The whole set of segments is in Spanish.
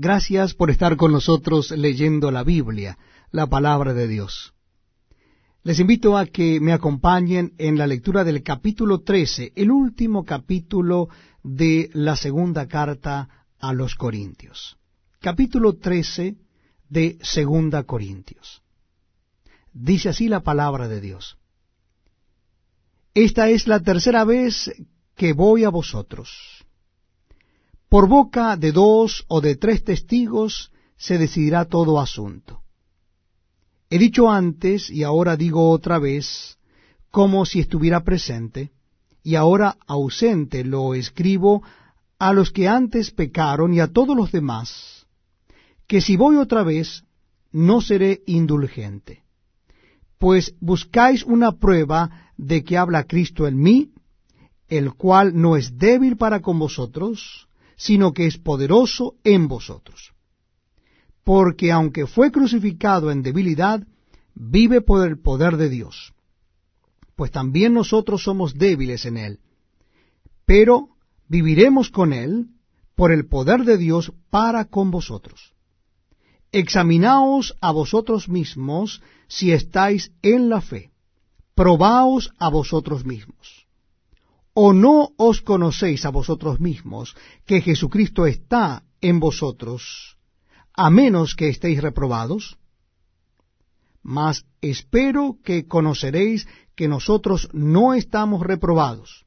Gracias por estar con nosotros leyendo la Biblia, la palabra de Dios. Les invito a que me acompañen en la lectura del capítulo 13, el último capítulo de la segunda carta a los Corintios. Capítulo 13 de Segunda Corintios. Dice así la palabra de Dios. Esta es la tercera vez que voy a vosotros por boca de dos o de tres testigos se decidirá todo asunto. He dicho antes y ahora digo otra vez, como si estuviera presente, y ahora ausente lo escribo a los que antes pecaron y a todos los demás, que si voy otra vez, no seré indulgente. Pues buscáis una prueba de que habla Cristo en mí, el cual no es débil para con vosotros, sino que es poderoso en vosotros. Porque aunque fue crucificado en debilidad, vive por el poder de Dios. Pues también nosotros somos débiles en él. Pero viviremos con él por el poder de Dios para con vosotros. Examinaos a vosotros mismos si estáis en la fe. Probaos a vosotros mismos ¿O no os conocéis a vosotros mismos que Jesucristo está en vosotros, a menos que estéis reprobados? Mas espero que conoceréis que nosotros no estamos reprobados,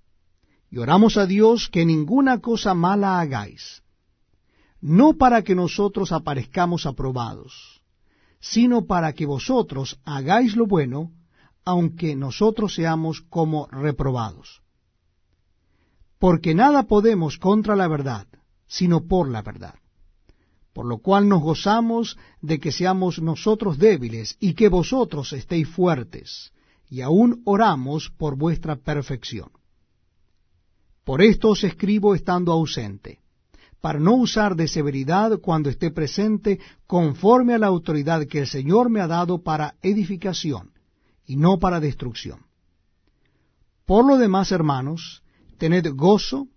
y oramos a Dios que ninguna cosa mala hagáis, no para que nosotros aparezcamos aprobados, sino para que vosotros hagáis lo bueno, aunque nosotros seamos como reprobados porque nada podemos contra la verdad, sino por la verdad. Por lo cual nos gozamos de que seamos nosotros débiles y que vosotros estéis fuertes, y aún oramos por vuestra perfección. Por esto os escribo estando ausente, para no usar de severidad cuando esté presente conforme a la autoridad que el Señor me ha dado para edificación y no para destrucción. Por lo demás, hermanos, tened gozo,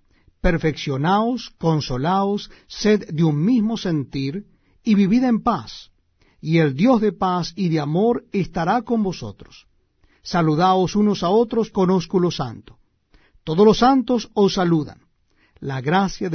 perfeccionaos, consolaos, sed de un mismo sentir, y vivid en paz, y el Dios de paz y de amor estará con vosotros. Saludaos unos a otros con ósculo santo. Todos los santos os saludan. La gracia de